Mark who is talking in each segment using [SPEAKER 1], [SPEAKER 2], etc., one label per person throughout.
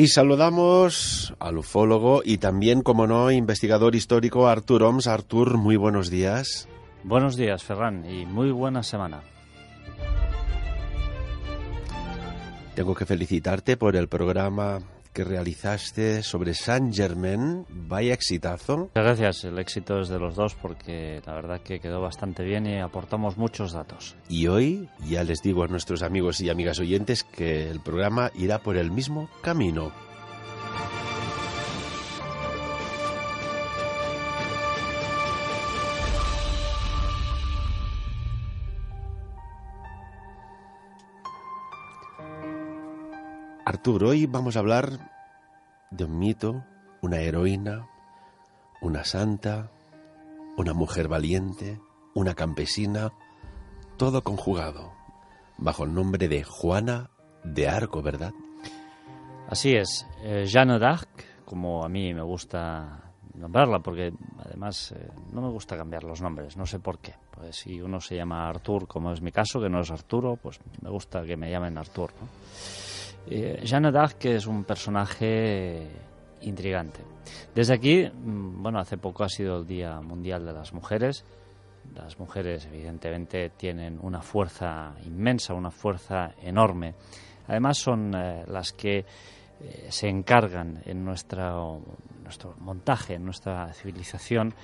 [SPEAKER 1] Y saludamos al ufólogo y también, como no, investigador histórico Artur Oms. Artur, muy buenos días.
[SPEAKER 2] Buenos días, Ferran, y muy buena semana.
[SPEAKER 1] Tengo que felicitarte por el programa que realizaste sobre Saint Germain. Vaya exitazo.
[SPEAKER 2] Muchas gracias. El éxito es de los dos porque la verdad que quedó bastante bien y aportamos muchos datos.
[SPEAKER 1] Y hoy ya les digo a nuestros amigos y amigas oyentes que el programa irá por el mismo camino. Arturo, hoy vamos a hablar de un mito, una heroína, una santa, una mujer valiente, una campesina, todo conjugado, bajo el nombre de Juana de Arco, ¿verdad?
[SPEAKER 2] Así es, eh, Jeanne d'Arc, como a mí me gusta nombrarla, porque además eh, no me gusta cambiar los nombres, no sé por qué. Pues si uno se llama Artur, como es mi caso, que no es Arturo, pues me gusta que me llamen Artur. Eh, Jeanne d'Arc es un personaje intrigante. Desde aquí, mm, bueno, hace poco ha sido el Día Mundial de las Mujeres. Las mujeres, evidentemente, tienen una fuerza inmensa, una fuerza enorme. Además, son eh, las que eh, se encargan en nuestro montaje, en nuestra civilización,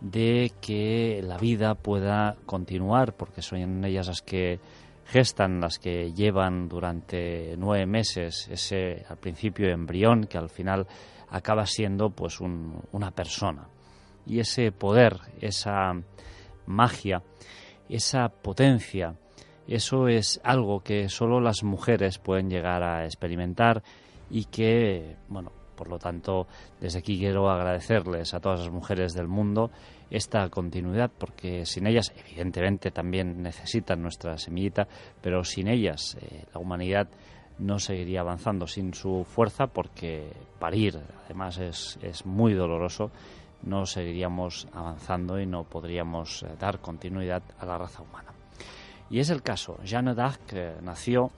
[SPEAKER 2] de que la vida pueda continuar, porque son ellas las que gestan, las que llevan durante nueve meses ese al principio embrión que al final acaba siendo pues una persona. Y ese poder, esa magia, esa potencia, eso es algo que solo las mujeres pueden llegar a experimentar y que, bueno, por lo tanto, desde aquí quiero agradecerles a todas las mujeres del mundo esta continuidad, porque sin ellas, evidentemente, también necesitan nuestra semillita, pero sin ellas eh, la humanidad no seguiría avanzando sin su fuerza, porque parir, además, es, es muy doloroso, no seguiríamos avanzando y no podríamos eh, dar continuidad a la raza humana. Y es el caso. Jeanne d'Arc eh, nació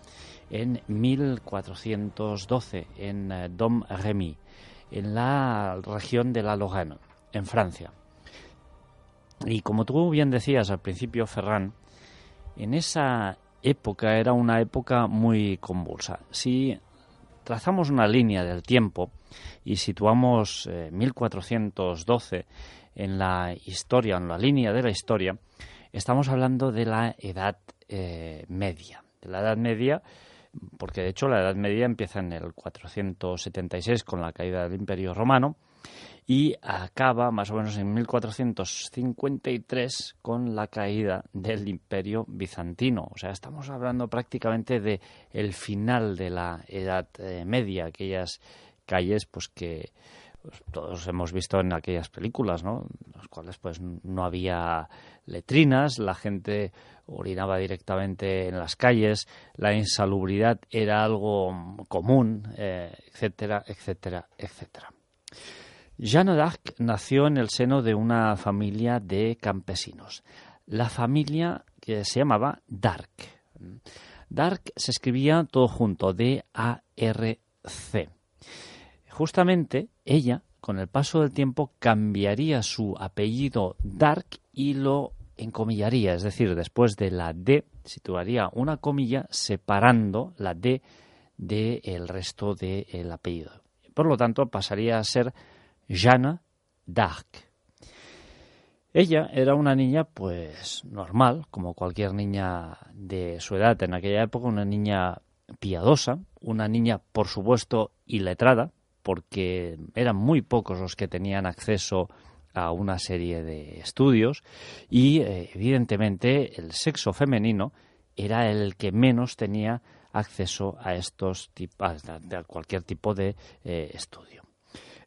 [SPEAKER 2] en 1412 en Dom-Remy, en la región de la Lorraine, en Francia. Y como tú bien decías al principio, Ferran, en esa época era una época muy convulsa. Si trazamos una línea del tiempo y situamos 1412 eh, en la historia, en la línea de la historia, estamos hablando de la Edad eh, Media. De la Edad Media porque de hecho la Edad Media empieza en el 476 con la caída del Imperio Romano y acaba más o menos en 1453 con la caída del Imperio Bizantino. O sea, estamos hablando prácticamente de el final de la Edad eh, Media, aquellas calles pues que pues, todos hemos visto en aquellas películas, ¿no? En las cuales pues no había letrinas, la gente orinaba directamente en las calles, la insalubridad era algo común, eh, etcétera, etcétera, etcétera. Jeanne d'Arc nació en el seno de una familia de campesinos. La familia que se llamaba Dark. Dark se escribía todo junto, D-A-R-C. Justamente ella, con el paso del tiempo, cambiaría su apellido Dark y lo encomillaría, es decir, después de la D situaría una comilla separando la D del resto del apellido. Por lo tanto, pasaría a ser Jeanne d'Arc. Ella era una niña, pues, normal, como cualquier niña de su edad en aquella época, una niña piadosa, una niña, por supuesto, iletrada, porque eran muy pocos los que tenían acceso a una serie de estudios y eh, evidentemente el sexo femenino era el que menos tenía acceso a estos a cualquier tipo de eh, estudio.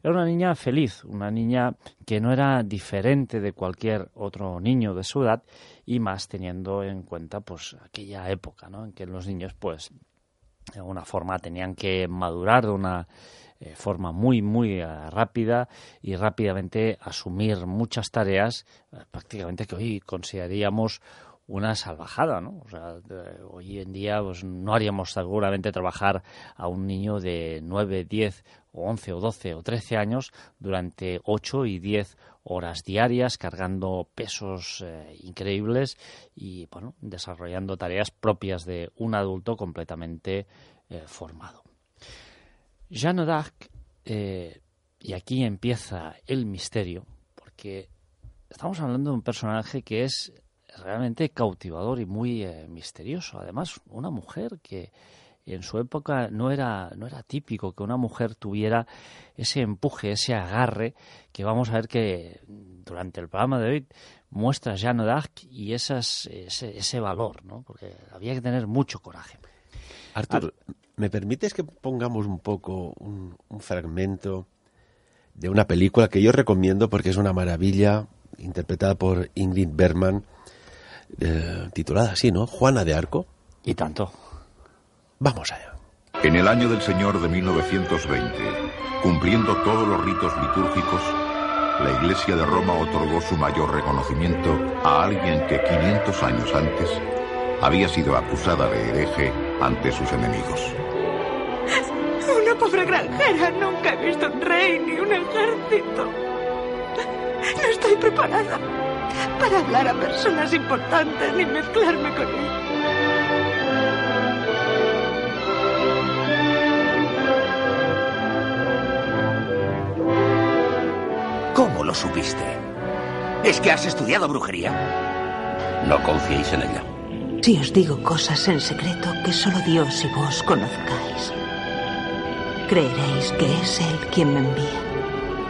[SPEAKER 2] Era una niña feliz, una niña que no era diferente de cualquier otro niño de su edad y más teniendo en cuenta pues aquella época, ¿no? En que los niños pues de alguna forma tenían que madurar de una eh, forma muy, muy eh, rápida y rápidamente asumir muchas tareas, eh, prácticamente que hoy consideraríamos una salvajada, ¿no? O sea, hoy en día pues, no haríamos seguramente trabajar a un niño de 9, 10 o 11 o 12 o 13 años durante 8 y 10 horas diarias cargando pesos eh, increíbles y bueno, desarrollando tareas propias de un adulto completamente eh, formado. Jeanne d'Arc, eh, y aquí empieza el misterio, porque estamos hablando de un personaje que es realmente cautivador y muy misterioso. Además, una mujer que en su época no era, no era típico que una mujer tuviera ese empuje, ese agarre que vamos a ver que durante el programa de hoy muestra Jeanne d'Arc y esas, ese, ese valor, ¿no? porque había que tener mucho coraje.
[SPEAKER 1] Artur, ¿me permites que pongamos un poco un, un fragmento de una película que yo recomiendo porque es una maravilla, interpretada por Ingrid Bergman, eh, titulada así, ¿no? Juana de Arco.
[SPEAKER 2] Y tanto.
[SPEAKER 1] Vamos allá.
[SPEAKER 3] En el año del Señor de 1920, cumpliendo todos los ritos litúrgicos, la Iglesia de Roma otorgó su mayor reconocimiento a alguien que 500 años antes había sido acusada de hereje ante sus enemigos.
[SPEAKER 4] Una pobre granjera, nunca he visto un rey ni un ejército. No estoy preparada para hablar a personas importantes ni mezclarme con ellos.
[SPEAKER 5] Supiste? ¿Es que has estudiado brujería? No confiéis en ella.
[SPEAKER 6] Si os digo cosas en secreto que solo Dios y vos conozcáis, creeréis que es Él quien me envía.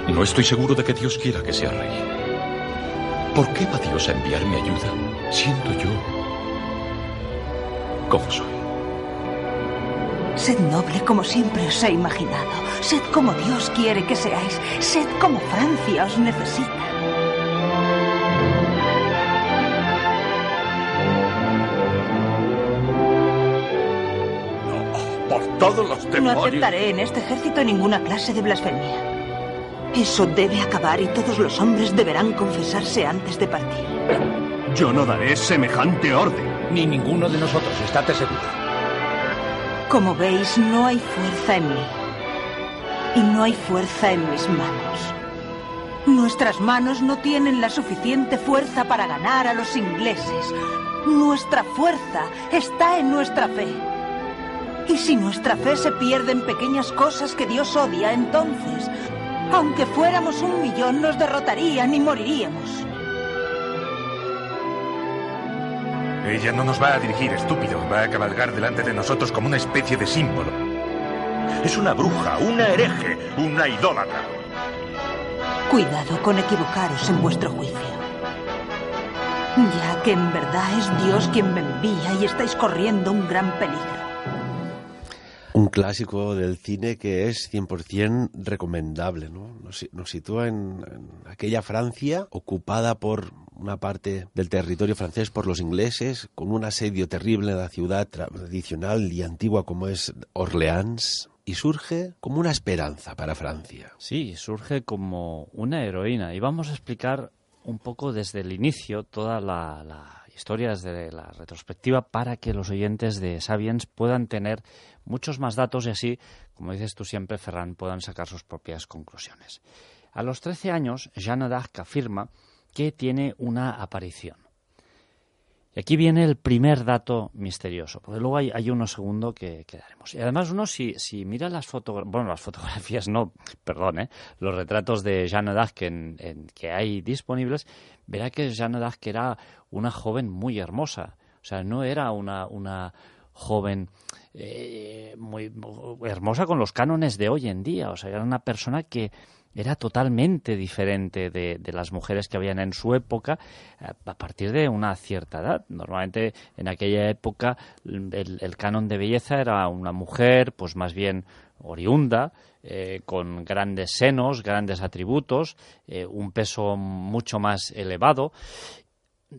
[SPEAKER 7] No estoy seguro de que Dios quiera que sea rey. ¿Por qué va Dios a enviarme ayuda siendo yo como soy?
[SPEAKER 6] Sed noble como siempre os he imaginado. Sed como Dios quiere que seáis. Sed como Francia os necesita.
[SPEAKER 5] No, por todos los
[SPEAKER 6] No
[SPEAKER 5] demonios.
[SPEAKER 6] aceptaré en este ejército ninguna clase de blasfemia. Eso debe acabar y todos los hombres deberán confesarse antes de partir.
[SPEAKER 8] Yo no daré semejante orden.
[SPEAKER 5] Ni ninguno de nosotros, estate seguro.
[SPEAKER 6] Como veis, no hay fuerza en mí. Y no hay fuerza en mis manos. Nuestras manos no tienen la suficiente fuerza para ganar a los ingleses. Nuestra fuerza está en nuestra fe. Y si nuestra fe se pierde en pequeñas cosas que Dios odia, entonces, aunque fuéramos un millón, nos derrotarían y moriríamos.
[SPEAKER 8] Ella no nos va a dirigir, estúpido. Va a cabalgar delante de nosotros como una especie de símbolo.
[SPEAKER 5] Es una bruja, una hereje, una idólatra.
[SPEAKER 6] Cuidado con equivocaros en vuestro juicio. Ya que en verdad es Dios quien me envía y estáis corriendo un gran peligro.
[SPEAKER 1] Un clásico del cine que es 100% recomendable, ¿no? Nos, nos sitúa en, en aquella Francia ocupada por una parte del territorio francés por los ingleses, con un asedio terrible en la ciudad tradicional y antigua como es Orleans, y surge como una esperanza para Francia.
[SPEAKER 2] Sí, surge como una heroína. Y vamos a explicar un poco desde el inicio toda la, la historia, desde la retrospectiva, para que los oyentes de Sapiens puedan tener muchos más datos y así, como dices tú siempre, Ferran, puedan sacar sus propias conclusiones. A los 13 años, Jeanne d'Arc afirma que tiene una aparición. Y aquí viene el primer dato misterioso, porque luego hay, uno segundo que, que, daremos. Y además uno, si, mira las fotografías, bueno, las fotografías no, perdón, ¿eh? los retratos de Jeanne d'Arc en, en, que hay disponibles, verá que Jeanne d'Arc era una joven muy hermosa. O sea, no era una, una joven eh, muy hermosa con los cánones de hoy en día. O sea, era una persona que era totalmente diferente de, las mujeres que habían en su época eh, a partir de una cierta edad. Normalmente en aquella época el, canon de belleza era una mujer pues más bien oriunda, eh, con grandes senos, grandes atributos, eh, un peso mucho más elevado.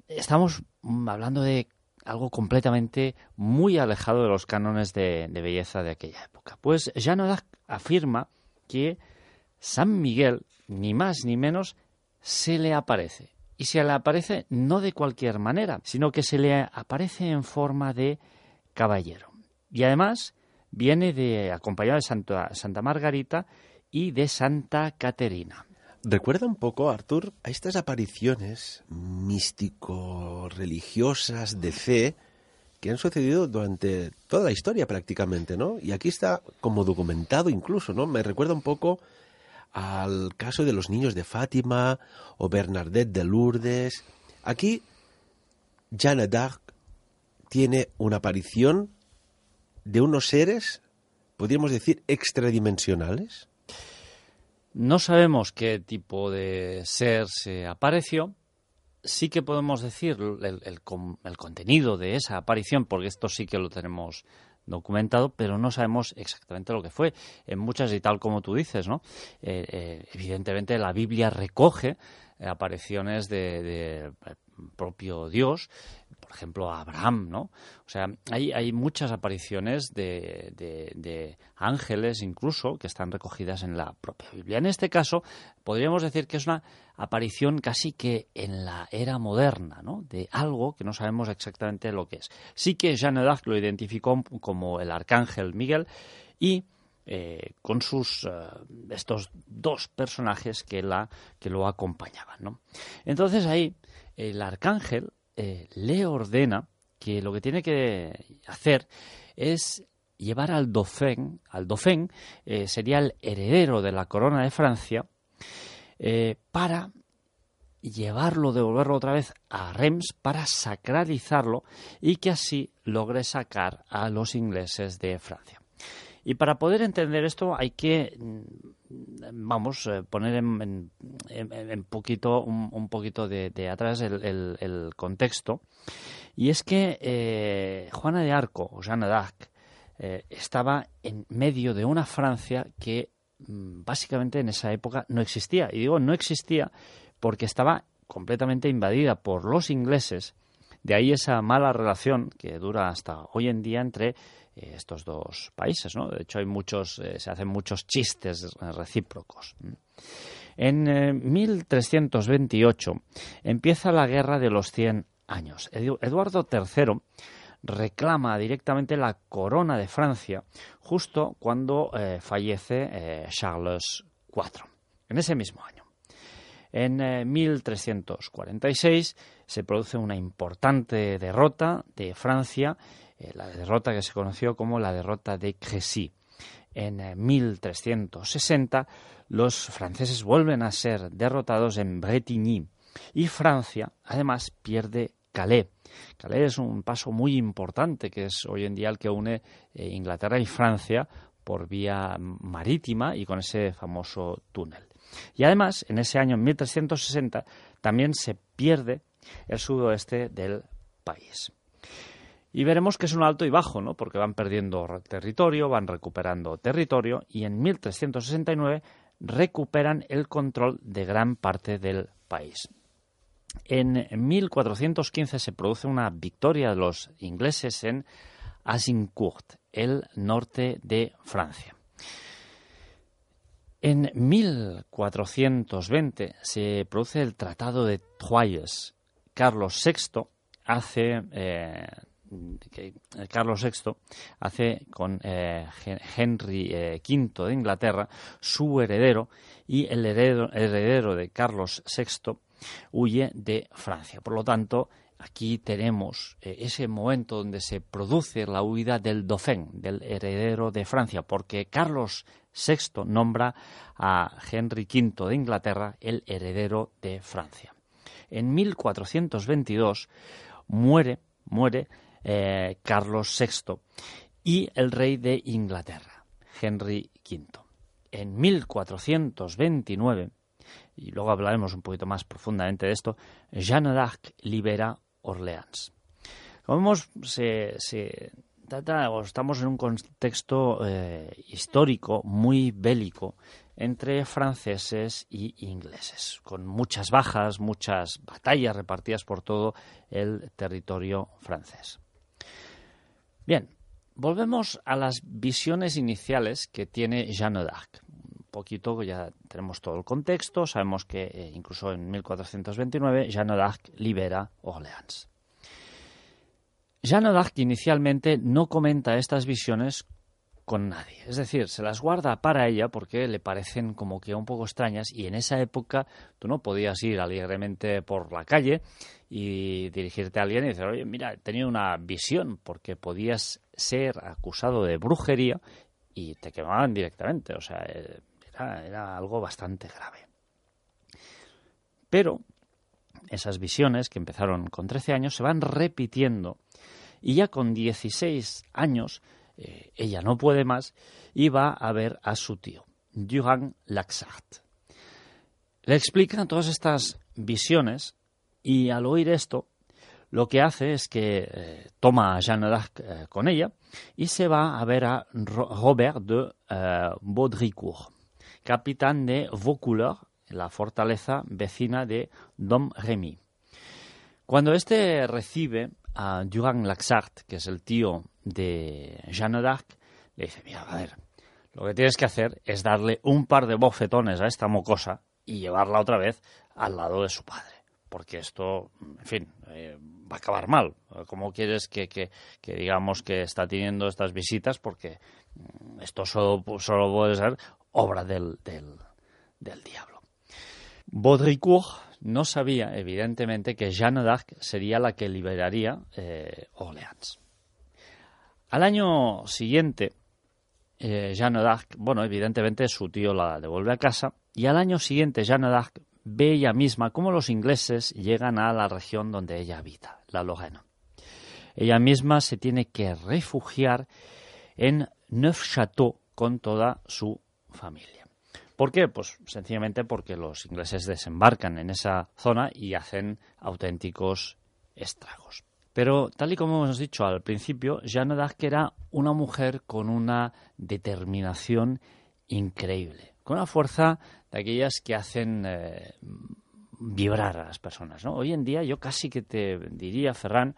[SPEAKER 2] Estamos hablando de algo completamente muy alejado de los cánones de, belleza de aquella época. Pues Jeanne afirma que San Miguel, ni más ni menos, se le aparece. y se le aparece no de cualquier manera, sino que se le aparece en forma de caballero. Y además viene de acompañado de Santa, Santa Margarita y de Santa Caterina.
[SPEAKER 1] Recuerda un poco, Arthur, a estas apariciones místico-religiosas de fe que han sucedido durante toda la historia prácticamente, ¿no? Y aquí está como documentado incluso, ¿no? Me recuerda un poco al caso de los niños de Fátima o Bernadette de Lourdes. Aquí, Jeanne d'Arc tiene una aparición de unos seres, podríamos decir, extradimensionales.
[SPEAKER 2] No sabemos qué tipo de ser se apareció. Sí que podemos decir el, el, contenido de esa aparición, porque esto sí que lo tenemos documentado, pero no sabemos exactamente lo que fue. En muchas, y tal como tú dices, ¿no? Eh, eh, evidentemente la Biblia recoge apariciones de, de propio Dios, por ejemplo, Abraham, ¿no? O sea, hay, hay muchas apariciones de, de, ángeles incluso que están recogidas en la propia Biblia. En este caso, podríamos decir que es una aparición casi que en la era moderna, ¿no? De algo que no sabemos exactamente lo que es. Sí que Jeanne d'Arc lo identificó como el arcángel Miguel y eh, con sus eh, estos dos personajes que la que lo acompañaban, ¿no? Entonces ahí el arcángel eh, le ordena que lo que tiene que hacer es llevar al Dauphin, al Dauphin eh, sería el heredero de la corona de Francia, eh, para llevarlo, devolverlo otra vez a Reims para sacralizarlo y que así logre sacar a los ingleses de Francia. Y para poder entender esto hay que, mm, vamos, eh, poner en, poquito, un, poquito de, atrás el, contexto. Y es que eh, Juana de Arco, o Jeanne d'Arc, eh, estaba en medio de una Francia que mm, básicamente en esa época no existía. Y digo no existía porque estaba completamente invadida por los ingleses. De ahí esa mala relación que dura hasta hoy en día entre estos dos países, ¿no? De hecho, hay muchos, eh, se hacen muchos chistes recíprocos. En 1328 eh, empieza la Guerra de los Cien Años. Eduardo III reclama directamente la corona de Francia justo cuando fallece Charles IV, en ese mismo año. En 1346 se produce una importante derrota de Francia eh, la derrota que se conoció como la derrota de Crécy. En 1360 eh, los franceses vuelven a ser derrotados en Bretigny y Francia además pierde Calais. Calais es un paso muy importante que es hoy en día el que une eh, Inglaterra y Francia por vía marítima y con ese famoso túnel. Y además, en ese año 1360 también se pierde el sudoeste del país. Y veremos que es un alto y bajo, ¿no? Porque van perdiendo territorio, van recuperando territorio y en 1369 recuperan el control de gran parte del país. En 1415 se produce una victoria de los ingleses en Azincourt, el norte de Francia. En 1420 se produce el Tratado de Troyes. Carlos VI hace eh, que Carlos VI hace con eh, Henry V eh, de Inglaterra, su heredero, y el heredero, de Carlos VI huye de Francia. Por lo tanto, aquí tenemos eh, ese momento donde se produce la huida del Dauphin, del heredero de Francia, porque Carlos VI nombra a Henry V de Inglaterra el heredero de Francia. En 1422 muere, muere eh, Carlos VI y el rey de Inglaterra, Henry V. En 1429, y luego hablaremos un poquito más profundamente de esto, Jeanne d'Arc libera Orleans. Vemos, estamos en un contexto eh, histórico muy bélico entre franceses y ingleses, con muchas bajas, muchas batallas repartidas por todo el territorio francés. Bien, volvemos a las visiones iniciales que tiene Jeanne d'Arc. poquito ya tenemos todo el contexto, sabemos que eh, incluso en 1429 Jeanne d'Arc libera Orleans. Jeanne d'Arc inicialmente no comenta estas visiones con nadie. Es decir, se las guarda para ella porque le parecen como que un poco extrañas y en esa época tú no podías ir alegremente por la calle y dirigirte a alguien y decir, oye, mira, he tenido una visión porque podías ser acusado de brujería y te quemaban directamente. O sea, eh, era, era algo bastante grave. Pero esas visiones que empezaron con 13 años se van repitiendo y ya con 16 años eh, ella no puede más y va a ver a su tío, Durand Laxart. Le explica todas estas visiones y al oír esto, lo que hace es que eh, toma a Jeanne d'Arc eh, con ella y se va a ver a Robert de Baudricourt, capitán de Vaucouleurs, la fortaleza vecina de Domremy. Cuando éste recibe a Durand Laxart, que es el tío de Jeanne d'Arc, le dice, mira, a ver, lo que tienes que hacer es darle un par de bofetones a esta mocosa y llevarla otra vez al lado de su padre. Porque esto, en fin, eh, va a acabar mal. ¿Cómo quieres que, que, digamos que está teniendo estas visitas? Porque mm, esto solo, solo puede ser obra del, del, del diablo. Baudricourt no sabía, evidentemente, que Jeanne d'Arc sería la que liberaría eh, Orleans. Al año siguiente, eh, Jeanne d'Arc, bueno, evidentemente su tío la devuelve a casa, y al año siguiente Jeanne d'Arc ve ella misma cómo los ingleses llegan a la región donde ella habita, la Lorena. Ella misma se tiene que refugiar en Neufchâteau con toda su familia. ¿Por qué? Pues sencillamente porque los ingleses desembarcan en esa zona y hacen auténticos estragos. Pero tal y como hemos dicho al principio, Jeanne era una mujer con una determinación increíble, con una fuerza de aquellas que hacen eh, vibrar a las personas. Hoy en día yo casi que te diría, Ferran,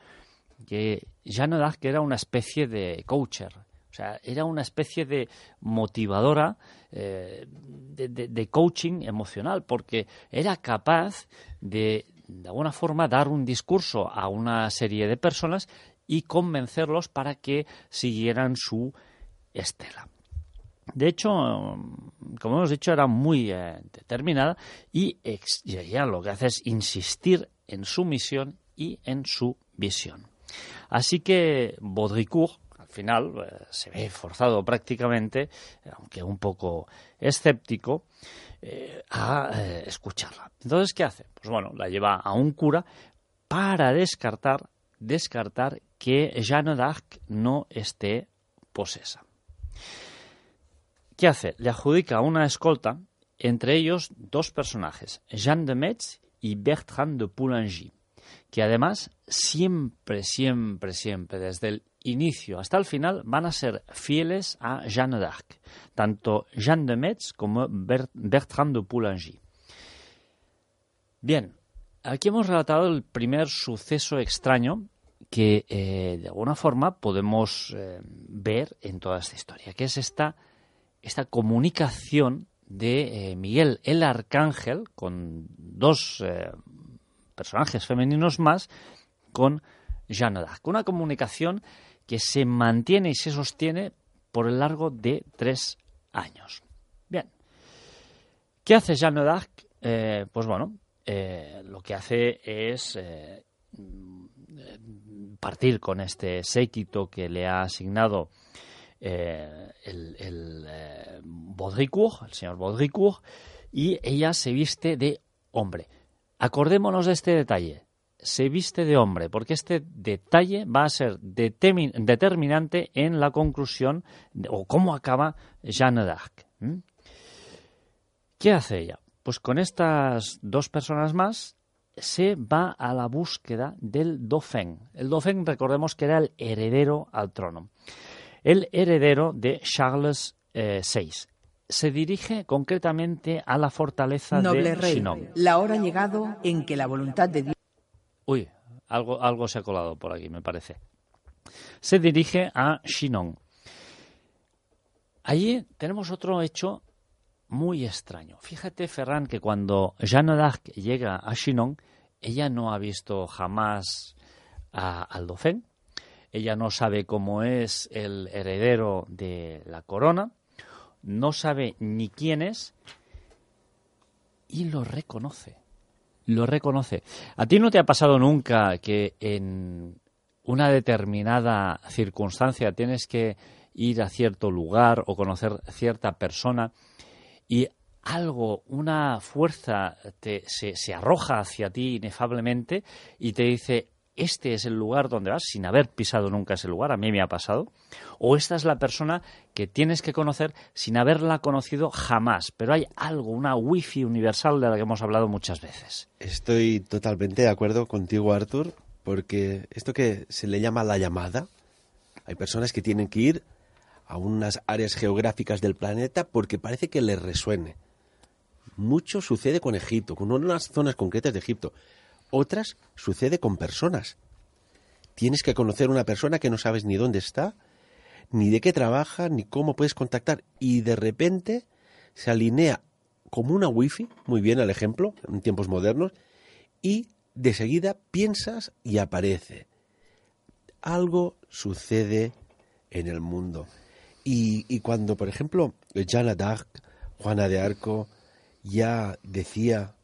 [SPEAKER 2] que Jeanne era una especie de coacher, o sea, era una especie de motivadora, eh, de, coaching emocional, porque era capaz de, de alguna forma, dar un discurso a una serie de personas y convencerlos para que siguieran su estela. De hecho, como hemos dicho, era muy eh, determinada y lo que hace es insistir en su misión y en su visión. Así que Baudricourt final eh, se ve forzado prácticamente, aunque un poco escéptico, eh, a eh, escucharla. Entonces, ¿qué hace? Pues bueno, la lleva a un cura para descartar, descartar que Jeanne d'Arc no esté posesa. ¿Qué hace? Le adjudica una escolta, entre ellos dos personajes, Jeanne de Metz y Bertrand de Poulengy, que además siempre, siempre, siempre, desde el inicio hasta el final van a ser fieles a Jeanne d'Arc, tanto Jeanne de Metz como Bertrand de Poulengy. Bien, aquí hemos relatado el primer suceso extraño que eh, de alguna forma podemos eh, ver en toda esta historia, que es esta, esta comunicación de eh, Miguel el Arcángel con dos personajes femeninos más con Jeanne d'Arc. Una comunicación que se mantiene y se sostiene por el largo de tres años. Bien. ¿Qué hace Jeanne d'Arc? Eh, pues bueno, eh, lo que hace es eh, partir con este séquito que le ha asignado el, el Baudricourt, el señor Baudricourt, y ella se viste de hombre. Acordémonos de este detalle se viste de hombre, porque este detalle va a ser determinante en la conclusión o cómo acaba Jeanne d'Arc. ¿Qué hace ella? Pues con estas dos personas más se va a la búsqueda del Dauphin. El Dauphin, recordemos que era el heredero al trono. El heredero de Charles VI. Eh, se dirige concretamente a la fortaleza
[SPEAKER 9] de
[SPEAKER 2] rey,
[SPEAKER 9] La hora ha llegado en que la voluntad de Dios
[SPEAKER 2] Uy, algo, algo se ha colado por aquí, me parece. Se dirige a Chinon. Allí tenemos otro hecho muy extraño. Fíjate, Ferran, que cuando Jeanne d'Arc llega a Chinon, ella no ha visto jamás a, al Dauphin, ella no sabe cómo es el heredero de la corona, no sabe ni quién es y lo reconoce. Lo reconoce. ¿A ti no te ha pasado nunca que en una determinada circunstancia tienes que ir a cierto lugar o conocer cierta persona y algo, una fuerza te, se, se arroja hacia ti inefablemente y te dice, este es el lugar donde vas sin haber pisado nunca ese lugar, a mí me ha pasado, o esta es la persona que tienes que conocer sin haberla conocido jamás, pero hay algo, una wifi universal de la que hemos hablado muchas veces.
[SPEAKER 1] Estoy totalmente de acuerdo contigo, Arthur, porque esto que se le llama la llamada, hay personas que tienen que ir a unas áreas geográficas del planeta porque parece que les resuene. Mucho sucede con Egipto, con unas zonas concretas de Egipto. Otras sucede con personas. Tienes que conocer una persona que no sabes ni dónde está, ni de qué trabaja, ni cómo puedes contactar. Y de repente se alinea como una wifi, muy bien el ejemplo, en tiempos modernos, y de seguida piensas y aparece. Algo sucede en el mundo. Y, y cuando, por ejemplo, Jeanne d'Arc, Juana de Arco, ya decía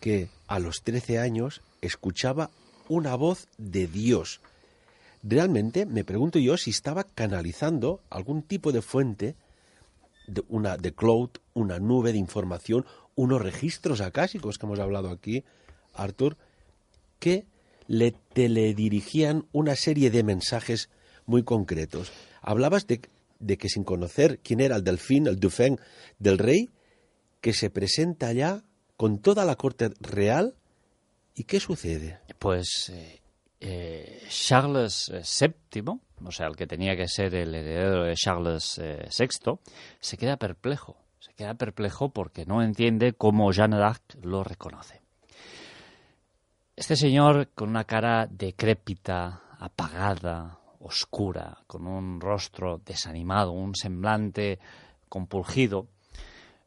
[SPEAKER 1] que a los 13 años escuchaba una voz de Dios. Realmente me pregunto yo si estaba canalizando algún tipo de fuente, de, una, de cloud, una nube de información, unos registros acásicos que hemos hablado aquí, Arthur, que le teledirigían una serie de mensajes muy concretos. Hablabas de, de que sin conocer quién era el delfín, el dauphin del rey, que se presenta ya con toda la corte real. ¿Y qué sucede?
[SPEAKER 2] Pues eh, eh, Charles VII, o sea, el que tenía que ser el heredero de Charles eh, VI, se queda perplejo. Se queda perplejo porque no entiende cómo Jeanne d'Arc lo reconoce. Este señor con una cara decrépita, apagada, oscura, con un rostro desanimado, un semblante compulgido,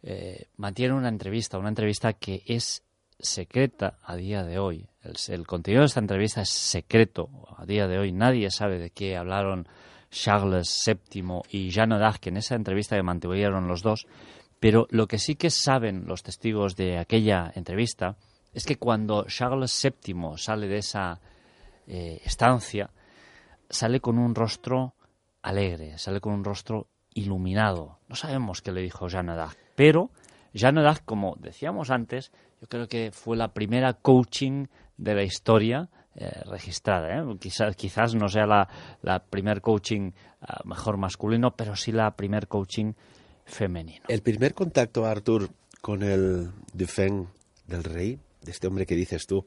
[SPEAKER 2] eh, mantiene una entrevista, una entrevista que es secreta a día de hoy. El, contenido de esta entrevista es secreto a día de hoy. Nadie sabe de qué hablaron Charles VII y Jeanne d'Arc en esa entrevista que mantuvieron los dos. Pero lo que sí que saben los testigos de aquella entrevista es que cuando Charles VII sale de esa eh, estancia, sale con un rostro alegre, sale con un rostro iluminado. No sabemos qué le dijo Jeanne d'Arc, pero Jeanne como decíamos antes, yo creo que fue la primera coaching de la historia eh, registrada. ¿eh? Quizás, quizás no sea la, la primer coaching uh, mejor masculino, pero sí la primer coaching femenino.
[SPEAKER 1] El primer contacto, Arthur, con el Dauphin del rey, de este hombre que dices tú,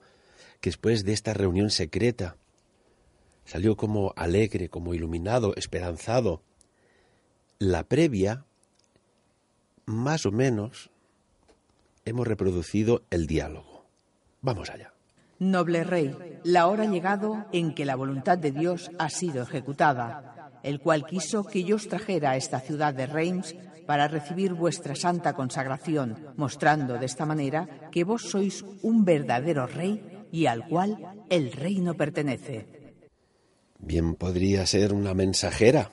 [SPEAKER 1] que después de esta reunión secreta salió como alegre, como iluminado, esperanzado. La previa, más o menos, hemos reproducido el diálogo. Vamos allá.
[SPEAKER 9] Noble rey, la hora ha llegado en que la voluntad de Dios ha sido ejecutada, el cual quiso que yo os trajera a esta ciudad de Reims para recibir vuestra santa consagración, mostrando de esta manera que vos sois un verdadero rey y al cual el reino pertenece.
[SPEAKER 1] Bien podría ser una mensajera.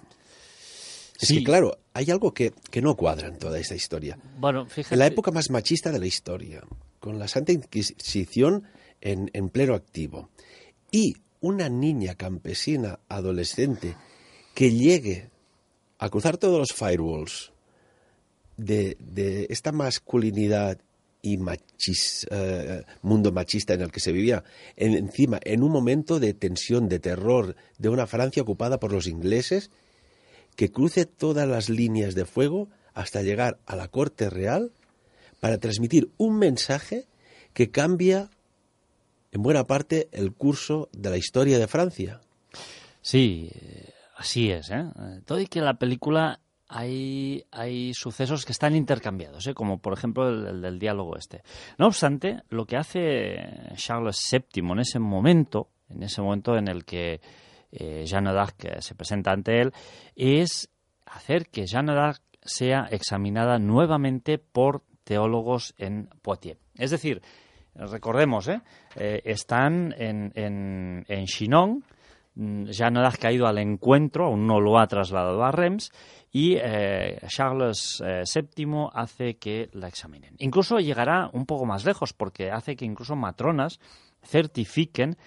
[SPEAKER 1] Es
[SPEAKER 2] Sí.
[SPEAKER 1] que, claro, hay algo que, que no cuadra en toda esta historia.
[SPEAKER 2] Bueno, fíjate.
[SPEAKER 1] En la época más machista de la historia, con la Santa Inquisición en, en pleno activo, y una niña campesina adolescente que llegue a cruzar todos los firewalls de, de esta masculinidad y machis, eh, mundo machista en el que se vivía, en- encima en un momento de tensión, de terror, de una Francia ocupada por los ingleses, que cruce todas las líneas de fuego hasta llegar a la corte real para transmitir un mensaje que cambia en buena parte el curso de la historia de Francia.
[SPEAKER 2] Sí, eh, así es. ¿eh? Todo y que la película hay, hay sucesos que están intercambiados, ¿eh? como por ejemplo el, el del diálogo este. No obstante, lo que hace Charles VII en ese momento, en ese momento en el que eh, eh, se presenta ante él, es hacer que Jeanne d'Arc sea examinada nuevamente por teólogos en Poitiers. Es decir, recordemos, ¿eh? Eh, están en, en, en Chinon, mm, Jeanne ha ido al encuentro, aún no lo ha trasladado a Reims, y eh, Charles VII hace que la examinen. Incluso llegará un poco más lejos, porque hace que incluso matronas certifiquen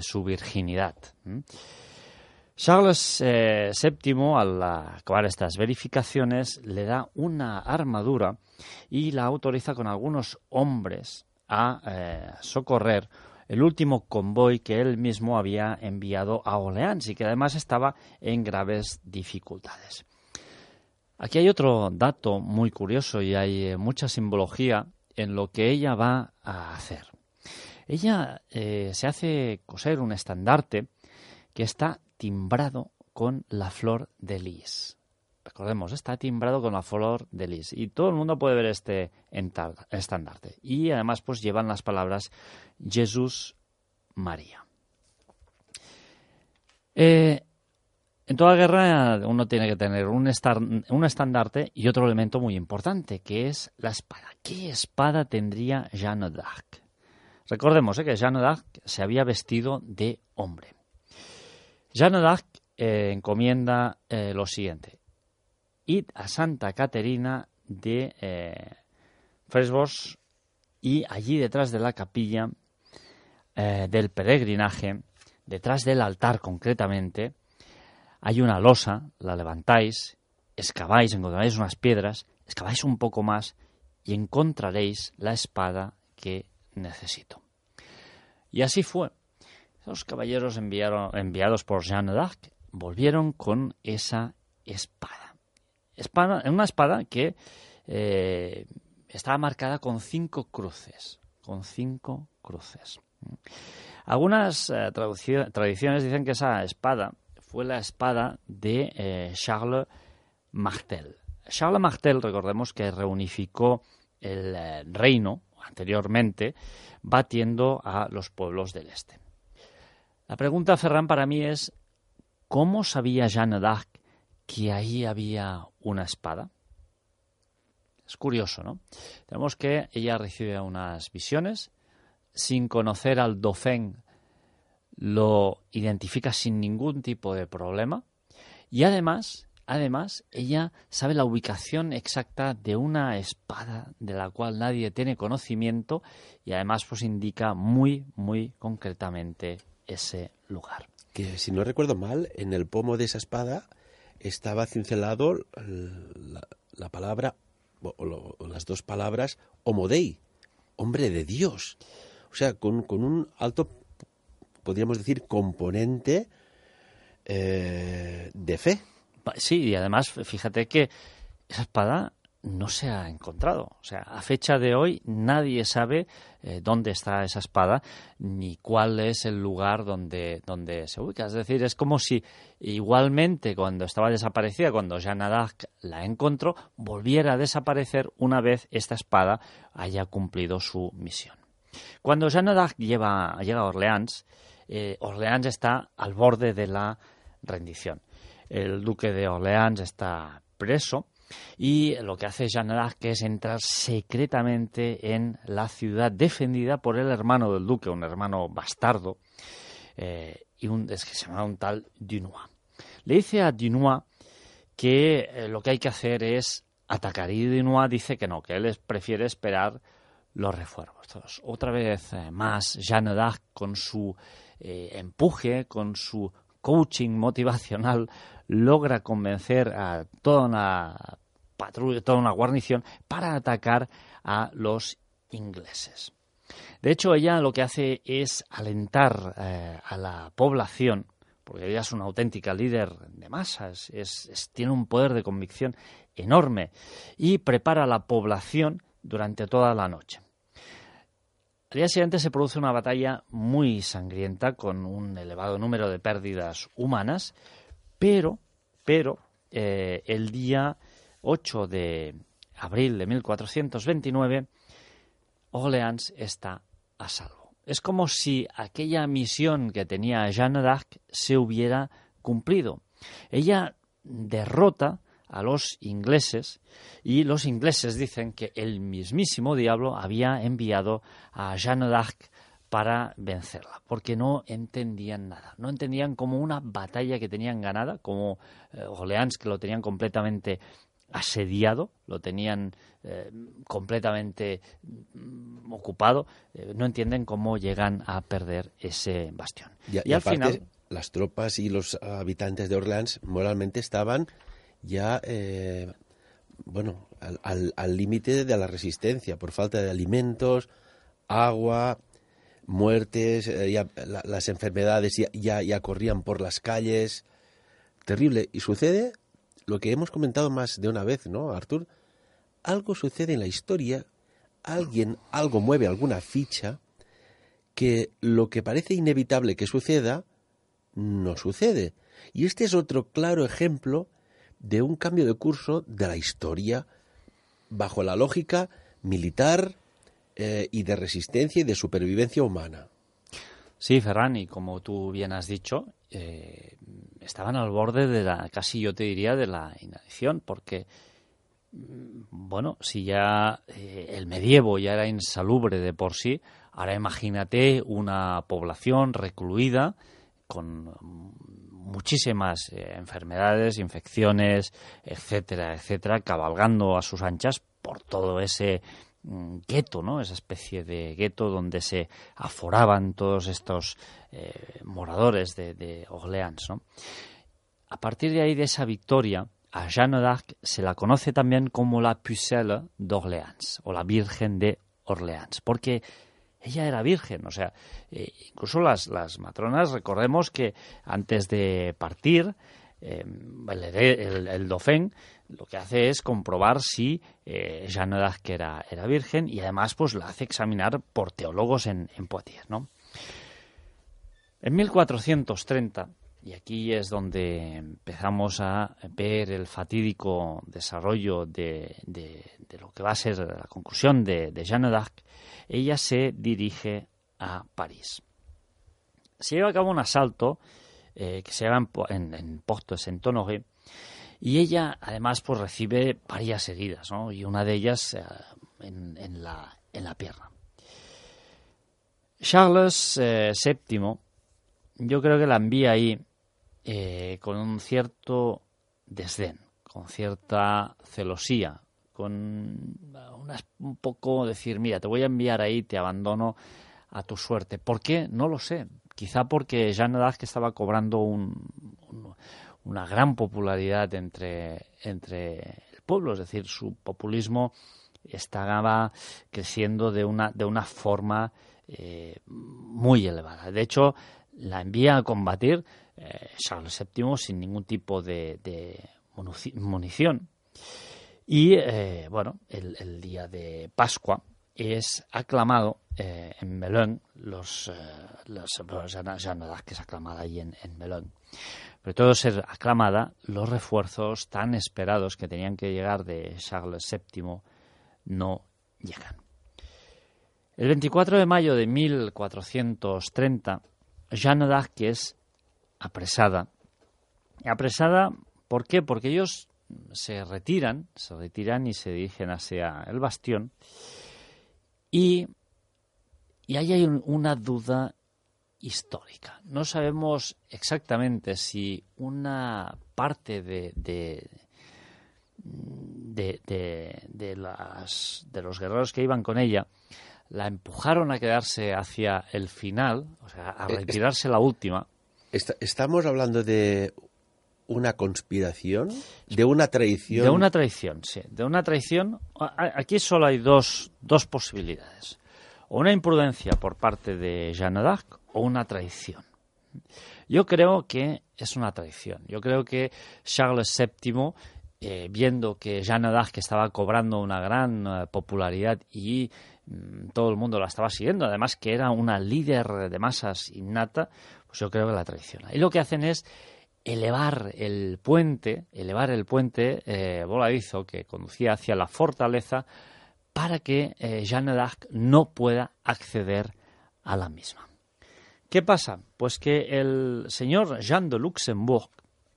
[SPEAKER 2] su virginidad. Charles VII, al acabar estas verificaciones, le da una armadura y la autoriza con algunos hombres a eh, socorrer el último convoy que él mismo había enviado a Orleans y que además estaba en graves dificultades. Aquí hay otro dato muy curioso y hay eh, mucha simbología en lo que ella va a hacer. Ella eh, se hace coser un estandarte que está timbrado con la flor de lis recordemos, está timbrado con la flor de lis. Y todo el mundo puede ver este estandarte. Y además, pues llevan las palabras Jesús María. Eh, en toda guerra uno tiene que tener un, estandarte y otro elemento muy importante, que es la espada. ¿Qué espada tendría Jeanne d'Arc? Recordemos eh, que Jeanne se había vestido de hombre. Jeanne eh, encomienda lo siguiente id a Santa Caterina de eh, Fresbos y allí detrás de la capilla eh, del peregrinaje, detrás del altar concretamente, hay una losa, la levantáis, excaváis, encontraréis unas piedras, excaváis un poco más y encontraréis la espada que necesito. Y así fue. Los caballeros enviados por Jeanne d'Arc volvieron con esa espada espada, una espada que eh, estaba marcada con cinco cruces, con cinco cruces. Algunas eh, tradiciones dicen que esa espada fue la espada de eh, Charles Martel. Charles Martel, recordemos que reunificó el reino anteriormente, batiendo a los pueblos del este. La pregunta, Ferran, para mí es, ¿cómo sabía Jeanne d'Arc que ahí había una espada. Es curioso, ¿no? Tenemos que ella recibe unas visiones, sin conocer al Dauphin lo identifica sin ningún tipo de problema y además, además ella sabe la ubicación exacta de una espada de la cual nadie tiene conocimiento y además pues indica muy muy concretamente ese lugar.
[SPEAKER 1] Que si no recuerdo mal, en el pomo de esa espada estaba cincelado la, palabra, o, las dos palabras, homodei, hombre de Dios. O sea, con, un alto, podríamos decir, componente eh, de fe.
[SPEAKER 2] Sí, y además, fíjate que esa espada no se ha encontrado. O sea, a fecha de hoy nadie sabe eh, dónde está esa espada ni cuál es el lugar donde, donde se ubica. Es decir, es como si igualmente cuando estaba desaparecida, cuando Jeanne d'Arc la encontró, volviera a desaparecer una vez esta espada haya cumplido su misión. Cuando Jeanne d'Arc llega a Orleans, eh, Orleans está al borde de la rendición. El duque de Orleans está preso y lo que hace Jeanne d'Arc es entrar secretamente en la ciudad defendida por el hermano del duque, un hermano bastardo, eh, y un, es que se llama un tal Dunois. Le dice a Dunois que eh, lo que hay que hacer es atacar y Dunois dice que no, que él prefiere esperar los refuerzos. Otra vez eh, más, Jeanne d'Arc con su empuje, con su coaching motivacional, logra convencer a toda una patrulla, toda una guarnición para atacar a los ingleses. De hecho, ella lo que hace es alentar eh, a la población, porque ella es una auténtica líder de masas, tiene un poder de convicción enorme, y prepara a la población durante toda la noche. Al día siguiente se produce una batalla muy sangrienta con un elevado número de pérdidas humanas, pero, pero eh, el día 8 de abril de 1429, Orleans está a salvo. Es como si aquella misión que tenía Jeanne d'Arc se hubiera cumplido. Ella derrota a los ingleses y los ingleses dicen que el mismísimo diablo había enviado a Jeanne d'Arc para vencerla, porque no entendían nada, no entendían como una batalla que tenían ganada, como eh, Orleans que lo tenían completamente asediado, lo tenían eh, completamente mm, ocupado, eh, no entienden cómo llegan a perder ese bastión.
[SPEAKER 1] Y, al final las tropas y los habitantes de Orleans moralmente estaban ya bueno al límite de la resistencia por falta de alimentos, agua, muertes, eh, ya, las enfermedades ya, ya, corrían por las calles. Terrible. Y sucede lo que hemos comentado más de una vez, ¿no, Artur? Algo sucede en la historia, alguien, algo mueve alguna ficha que lo que parece inevitable que suceda, no sucede. Y este es otro claro ejemplo de un cambio de curso de la historia bajo la lógica militar, eh, y de resistencia y de supervivencia humana.
[SPEAKER 2] Sí, Ferran, y como tú bien has dicho, eh, estaban al borde de la, casi yo te diría, de la inanición, porque, mm, bueno, si ya eh, el medievo ya era insalubre de por sí, ahora imagínate una población recluida con muchísimas enfermedades, infecciones, etcétera, etcétera, cabalgando a sus anchas por todo ese gueto, ¿no? Esa especie de gueto donde se aforaban todos estos eh, moradores de, Orleans, ¿no? A partir de ahí, de esa victoria, a Jeanne d'Arc se la conoce también como la Pucelle d'Orléans o la Virgen de Orleans, porque ella era virgen, o sea, eh, incluso las, las matronas, recordemos que antes de partir, eh, el, el, el lo que hace es comprobar si eh, Jeanne d'Arc era, era, virgen y además pues la hace examinar por teólogos en, en Poitiers. En 1430, y aquí es donde empezamos a ver el fatídico desarrollo de, de, lo que va a ser la conclusión de, de Jeanne d'Arc, ella se dirige a París. Se lleva a cabo un asalto eh, que se llama en, en, en Porto Saint-Honoré, y ella, además, pues recibe varias heridas, ¿no? Y una de ellas eh, en, la, en la pierna. Charles VII, eh, yo creo que la envía ahí eh, con un cierto desdén, con cierta celosía, con un poco decir, mira, te voy a enviar ahí, te abandono a tu suerte. ¿Por qué? No lo sé. Quizá porque Jeanne d'Arc estaba cobrando un, una gran popularidad entre, entre el pueblo, es decir, su populismo estaba creciendo de una, de una forma eh, muy elevada. De hecho, la envía a combatir eh, Charles VII sin ningún tipo de, munición. Y eh, bueno, el, día de Pascua es aclamado en Melun, los, que es aclamada ahí en, en sobre todo ser aclamada, los refuerzos tan esperados que tenían que llegar de Charles VII no llegan. El 24 de mayo de 1430, Jeanne d'Arc es apresada. Apresada, ¿por qué? Porque ellos se retiran, se retiran y se dirigen hacia el bastión. Y, y ahí hay una duda histórica. No sabemos exactamente si una parte de, de, de, las, de los guerreros que iban con ella la empujaron a quedarse hacia el final, o sea, a eh, retirarse la última.
[SPEAKER 1] estamos hablando de una conspiración, de una traición.
[SPEAKER 2] De una traición, sí. De una traición. Aquí solo hay dos, dos posibilidades. O una imprudencia por parte de Jeanne d'Arc o una traición. Yo creo que es una traición. Yo creo que Charles VII, eh, viendo que Jeanne d'Arc estaba cobrando una gran eh, popularidad y mm, todo el mundo la estaba siguiendo, además que era una líder de masas innata, pues yo creo que la traiciona. Y lo que hacen es elevar el puente, elevar el puente eh, voladizo que conducía hacia la fortaleza para que Jeanne d'Arc no pueda acceder a la misma. ¿Qué pasa? Pues que el señor Jean de Luxembourg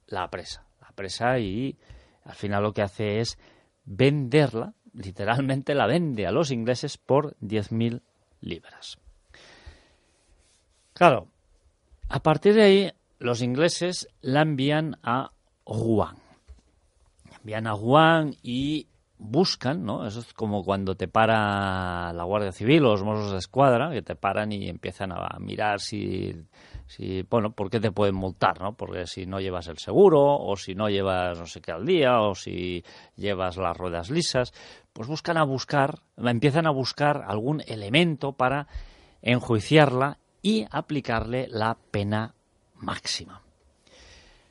[SPEAKER 2] la apresa, la apresa y al final lo que hace es venderla, literalmente la vende a los ingleses por 10.000 libras. Claro, a partir de ahí los ingleses la envían a Rouen. Envían a Rouen y buscan, ¿no? Eso es como cuando te para la Guardia Civil o los Mossos de Escuadra, que te paran y empiezan a mirar si, si, bueno, por qué te pueden multar, ¿no? Porque si no llevas el seguro, o si no llevas no sé qué al día, o si llevas las ruedas lisas, pues buscan a buscar, empiezan a buscar algún elemento para enjuiciarla y aplicarle la pena máxima.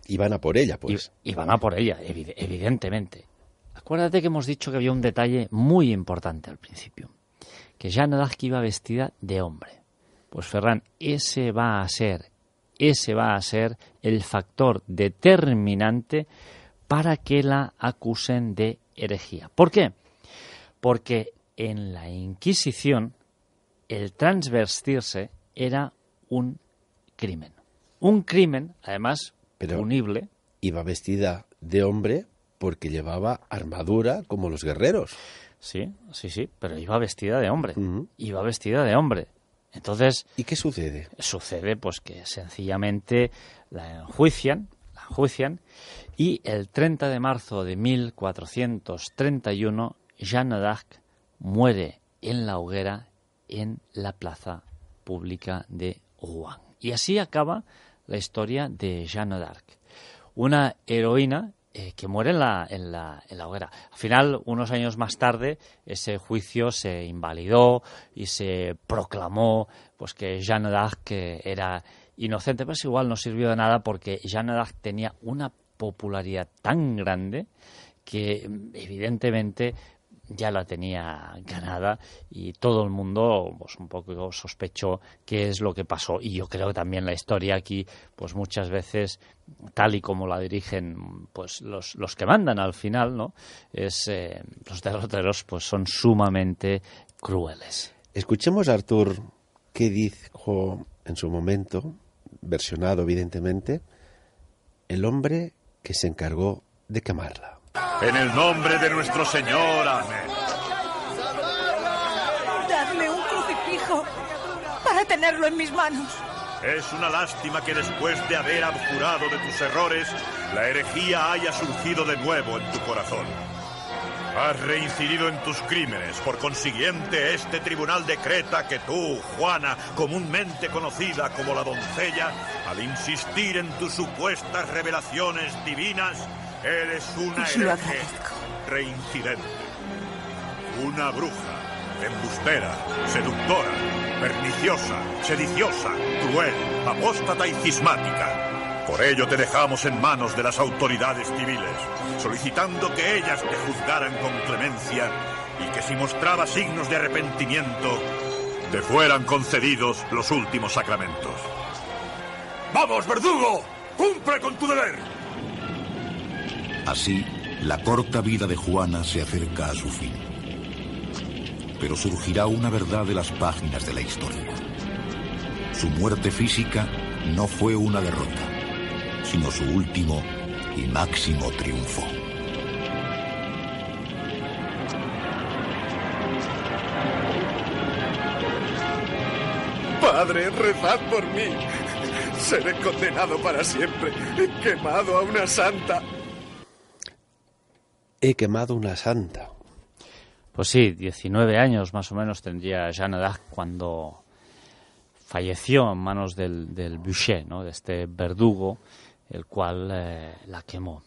[SPEAKER 1] Y van a por ella, pues.
[SPEAKER 2] Y, y van a por ella, evi- evidentemente. Acuérdate que hemos dicho que había un detalle muy importante al principio, que Jeanne d'Arc iba vestida de hombre. Pues Ferran, ese va a ser, ese va a ser el factor determinante para que la acusen de herejía. ¿Por qué? Porque en la Inquisición el transvestirse era un crimen. Un crimen, además,
[SPEAKER 1] Pero-
[SPEAKER 2] punible.
[SPEAKER 1] Iba vestida de hombre porque llevaba armadura como los guerreros.
[SPEAKER 2] Sí, sí, sí, pero iba vestida de hombre. Iba vestida de hombre. Entonces,
[SPEAKER 1] ¿Y qué sucede?
[SPEAKER 2] sucede pues que sencillamente la enjuician, la enjuician y el 30 de marzo de 1431 Jeanne d'Arc muere en la hoguera en la plaza pública de Rouen. Y así acaba la historia de Jeanne d'Arc, una heroína eh, que muere en la, en, la, en la hoguera. Al final, unos años más tarde, ese juicio se invalidó y se proclamó pues que Jeanne d'Arc era inocente, pero igual no sirvió de nada porque Jeanne d'Arc tenía una popularidad tan grande que mm, evidentemente ya la tenía ganada y todo el mundo pues un poco sospechó qué es lo que pasó. Y yo creo que también la historia aquí pues muchas veces tal y como la dirigen pues los, los que mandan al final no es eh, los derroteros pues son sumamente crueles.
[SPEAKER 1] Escuchemos a Artur qué dijo en su momento, versionado evidentemente, el hombre que se encargó de quemarla.
[SPEAKER 10] En el nombre de nuestro Señor, amén.
[SPEAKER 4] Dadme un crucifijo para tenerlo en mis manos.
[SPEAKER 10] Es una lástima que después de haber abjurado de tus errores, la herejía haya surgido de nuevo en tu corazón. Has reincidido en tus crímenes, por consiguiente este tribunal decreta que tú, Juana, comúnmente conocida como la doncella, al insistir en tus supuestas revelaciones divinas, eres una hereje reincidente. Una bruja, embustera, seductora, perniciosa, sediciosa, cruel, apóstata y cismática. Por ello te dejamos en manos de las autoridades civiles, solicitando que ellas te juzgaran con clemencia y que si mostraba signos de arrepentimiento, te fueran concedidos los últimos sacramentos. ¡Vamos, verdugo! ¡Cumple con tu deber!
[SPEAKER 3] Así, la corta vida de Juana se acerca a su fin. Pero surgirá una verdad de las páginas de la historia. Su muerte física no fue una derrota, sino su último y máximo triunfo.
[SPEAKER 11] Padre, rezad por mí. Seré condenado para siempre, quemado a una santa.
[SPEAKER 1] He quemado una santa.
[SPEAKER 2] Pues sí, 19 años más o menos tendría Jeanne d'Arc cuando falleció en manos del, del bûcher, ¿no? de este verdugo, el cual eh, la quemó.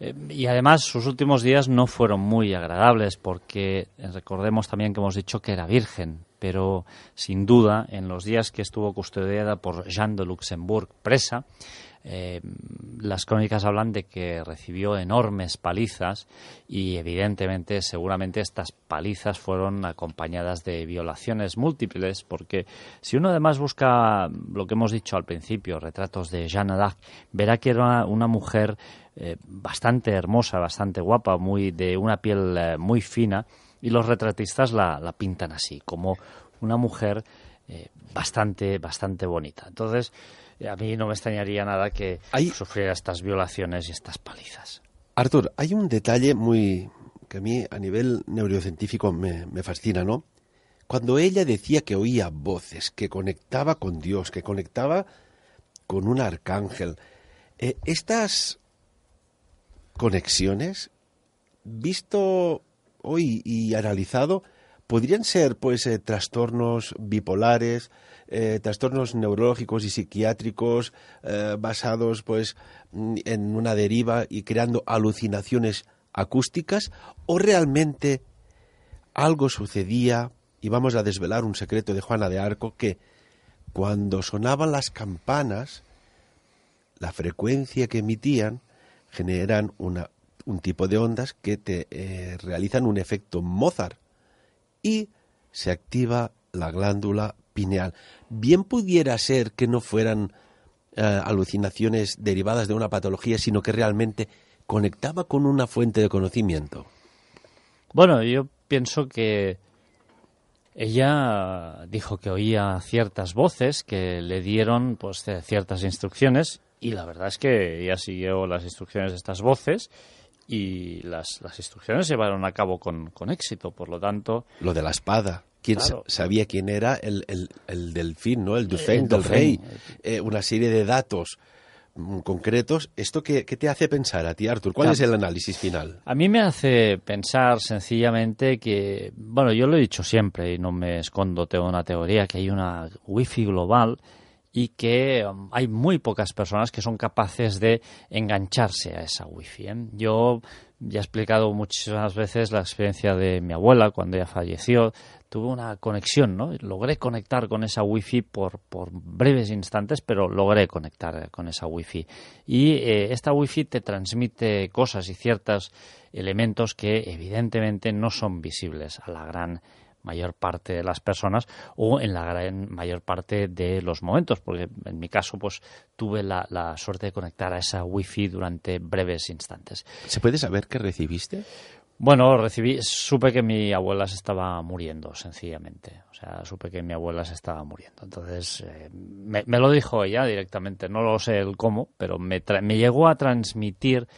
[SPEAKER 2] Eh, y además sus últimos días no fueron muy agradables porque eh, recordemos también que hemos dicho que era virgen, pero sin duda en los días que estuvo custodiada por Jean de Luxembourg presa, eh, las crónicas hablan de que recibió enormes palizas y evidentemente seguramente estas palizas fueron acompañadas de violaciones múltiples porque si uno además busca lo que hemos dicho al principio, retratos de Jeanne d'Arc, verá que era una mujer eh, bastante hermosa, bastante guapa, muy de una piel eh, muy fina y los retratistas la, la pintan así, como una mujer bastante, bastante bonita. Entonces, a mí no me extrañaría nada que sufriera estas violaciones y estas palizas.
[SPEAKER 1] Arthur, hay un detalle muy que a mí a nivel neurocientífico me, me fascina, ¿no? Cuando ella decía que oía voces, que conectaba con Dios, que conectaba con un arcángel, eh, estas conexiones, visto hoy y analizado, podrían ser pues eh, trastornos bipolares, eh, trastornos neurológicos y psiquiátricos basados pues mm, en una deriva y creando alucinaciones acústicas o realmente algo sucedía y vamos a desvelar un secreto de Juana de Arco que cuando sonaban las campanas la frecuencia que emitían generan una, un tipo de ondas que te eh, realizan un efecto Mozart y se activa la glándula pineal. Bien pudiera ser que no fueran eh, alucinaciones derivadas de una patología, sino que realmente conectaba con una fuente de conocimiento.
[SPEAKER 2] Bueno, yo pienso que ella dijo que oía ciertas voces que le dieron pues ciertas instrucciones y la verdad es que ella siguió las instrucciones de estas voces y las, las instrucciones se llevaron a cabo con, con, éxito, por lo tanto...
[SPEAKER 1] Lo de la espada. ¿Quién sabía quién era el, el, el delfín, ¿no? El Dufén del rey. Eh, una serie de datos mm, concretos. ¿Esto qué, qué, te hace pensar a ti, Artur? ¿Cuál es el análisis final?
[SPEAKER 2] A mí me hace pensar sencillamente que, bueno, yo lo he dicho siempre y no me escondo, tengo una teoría, que hay una wifi global y que um, hay muy pocas personas que son capaces de engancharse a esa wifi. ¿eh? Yo ya he explicado muchísimas veces la experiencia de mi abuela cuando ella falleció. Tuve una conexión, ¿no? Logré conectar con esa wifi por, por breves instantes, pero logré conectar con esa wifi. Y eh, esta wifi te transmite cosas y ciertos elementos que evidentemente no son visibles a la gran mayor parte de las personas o en la gran mayor parte de los momentos, porque en mi caso pues tuve la, la suerte de conectar a esa wifi durante breves instantes.
[SPEAKER 1] ¿Se puede saber qué recibiste?
[SPEAKER 2] Bueno, recibí, supe que mi abuela se estaba muriendo, sencillamente. O sea, supe que mi abuela se estaba muriendo. Entonces, eh, me, me, lo dijo ella directamente. No lo sé el cómo, pero me, me llegó a transmitir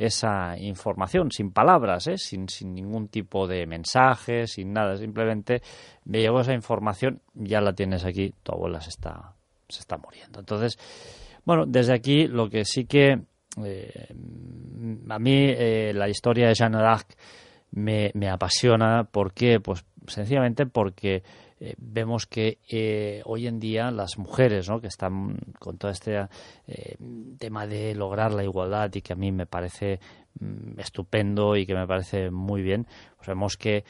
[SPEAKER 2] esa información, sin palabras, ¿eh? sin, sin ningún tipo de mensaje, sin nada, simplemente me llegó esa información, ya la tienes aquí, tu abuela se está, se está muriendo. Entonces, bueno, desde aquí lo que sí que eh, a mí eh, la historia de Jeanne d'Arc me, me apasiona, ¿por qué? Pues sencillamente porque eh, vemos que eh, hoy en día las mujeres que están con todo este eh, tema de lograr la igualdad y que a mí me parece mm, estupendo y que me parece muy bien, pues vemos que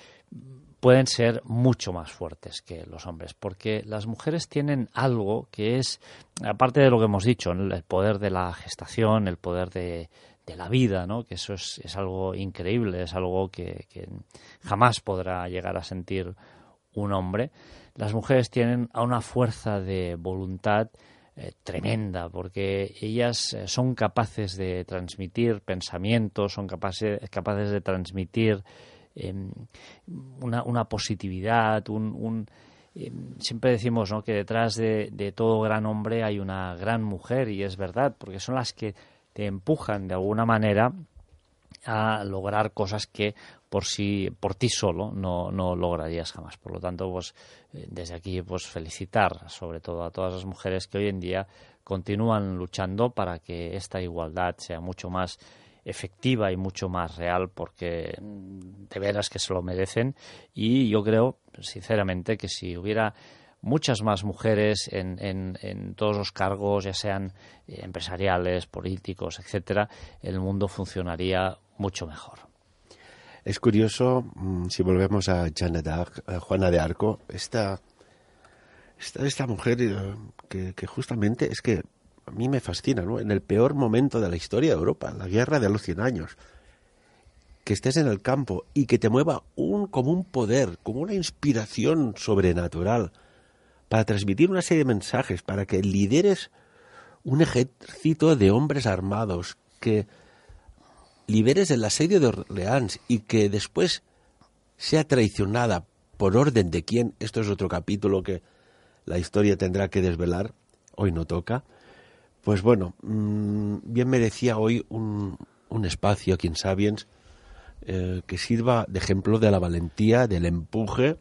[SPEAKER 2] pueden ser mucho más fuertes que los hombres, porque las mujeres tienen algo que es, aparte de lo que hemos dicho, el poder de la gestación, el poder de, la vida, ¿no? que eso es, algo increíble, es algo que, jamás podrá llegar a sentir un hombre, las mujeres tienen una fuerza de voluntad eh, tremenda, porque ellas eh, son capaces de transmitir pensamientos, son capaces, de transmitir em, una, positividad, un, em, siempre decimos ¿no? que detrás de, de, todo gran hombre hay una gran mujer, y es verdad, porque son las que te empujan de alguna manera a lograr cosas que por sí por ti solo no, no lograrías jamás por lo tanto pues eh, desde aquí pues felicitar sobre todo a todas las mujeres que hoy en día continúan luchando para que esta igualdad sea mucho más efectiva y mucho más real porque mm, de veras que se lo merecen y yo creo sinceramente que si hubiera muchas más mujeres en, en, en, todos los cargos, ya sean eh, empresariales, políticos, etcétera, el mundo funcionaría mucho mejor.
[SPEAKER 1] Es curioso, mm, si volvemos a Juana de Arco, esta, esta, esta mujer eh, que, que, justamente es que a mí me fascina, ¿no? En el peor momento de la historia de Europa, la guerra de los 100 años, que estés en el campo y que te mueva un, como un poder, como una inspiración sobrenatural, para transmitir una serie de mensajes, para que lideres un ejército de hombres armados, que liberes el asedio de Orleans y que después sea traicionada por orden de quién, esto es otro capítulo que la historia tendrá que desvelar, hoy no toca, pues bueno, mmm, bien merecía hoy un, espacio aquí en Sabiens eh, que sirva de ejemplo de la valentía, del empuje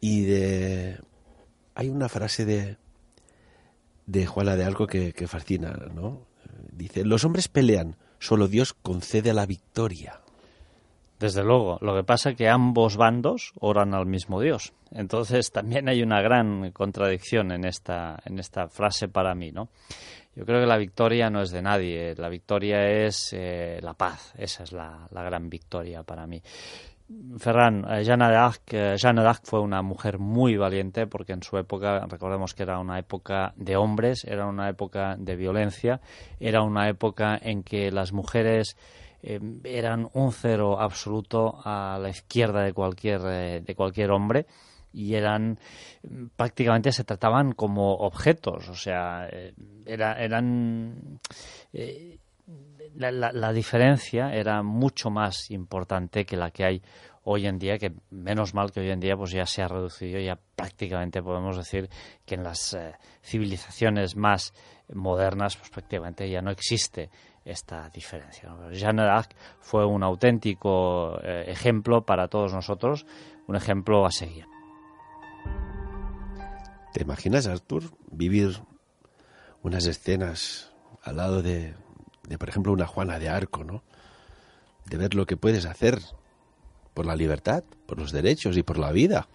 [SPEAKER 1] y de... Hay una frase de, de Juana de Algo que, que fascina, ¿no? Dice, los hombres pelean, solo Dios concede la victoria.
[SPEAKER 2] Desde luego. Lo que pasa es que ambos bandos oran al mismo Dios. Entonces también hay una gran contradicción en esta, en esta frase para mí, ¿no? Yo creo que la victoria no es de nadie. La victoria es eh, la paz. Esa es la, la, gran victoria para mí. Ferran, eh, Jeanne d'Arc, eh, fue una mujer muy valiente porque en su época, recordemos que era una época de hombres, era una época de violencia, era una época en que las mujeres eh, eran un cero absoluto a la izquierda de cualquier, de cualquier hombre y eran prácticamente se trataban como objetos, o sea, era, eran la, diferencia era mucho más importante que la que hay hoy en día, que menos mal que hoy en día pues ya se ha reducido, ya prácticamente podemos decir que en las eh, civilizaciones más modernas pues prácticamente ya no existe esta diferencia. ¿no? Jeanne d'Arc fue un auténtico eh, ejemplo para todos nosotros, un ejemplo a seguir.
[SPEAKER 1] ¿Te imaginas, Arthur, vivir unas escenas al lado de, de, por ejemplo, una Juana de Arco, ¿no? De ver lo que puedes hacer por la libertad, por los derechos y por la vida.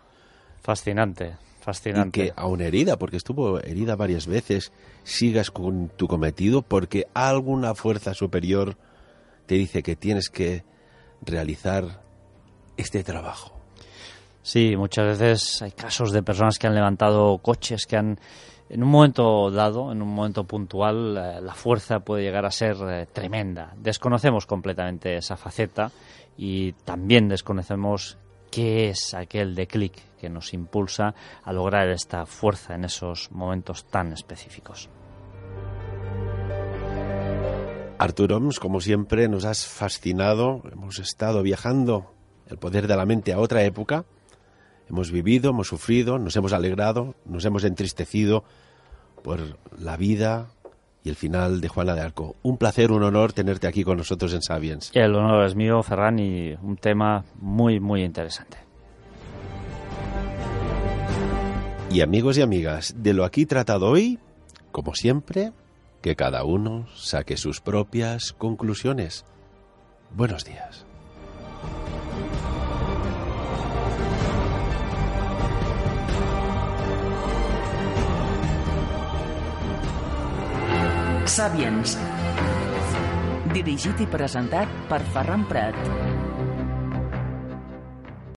[SPEAKER 2] Fascinante, fascinante.
[SPEAKER 1] Y que aún herida, porque estuvo herida varias veces, sigas con tu cometido porque alguna fuerza superior te dice que tienes que realizar este trabajo.
[SPEAKER 2] Sí, muchas veces hay casos de personas que han levantado coches, que han, en un momento dado, en un momento puntual, eh, la fuerza puede llegar a ser eh, tremenda. Desconocemos completamente esa faceta y también desconocemos qué es aquel de clic que nos impulsa a lograr esta fuerza en esos momentos tan específicos.
[SPEAKER 1] Artur Oms, como siempre, nos has fascinado. Hemos estado viajando el poder de la mente a otra época. Hemos vivido, hemos sufrido, nos hemos alegrado, nos hemos entristecido por la vida y el final de Juana de Arco. Un placer, un honor tenerte aquí con nosotros en Sabiens.
[SPEAKER 2] El honor es mío, Ferran, y un tema muy, muy interesante.
[SPEAKER 1] Y amigos y amigas, de lo aquí tratado hoy, como siempre, que cada uno saque sus propias conclusiones. Buenos días.
[SPEAKER 9] Sabiens. Dirigit i presentat per Ferran Prat.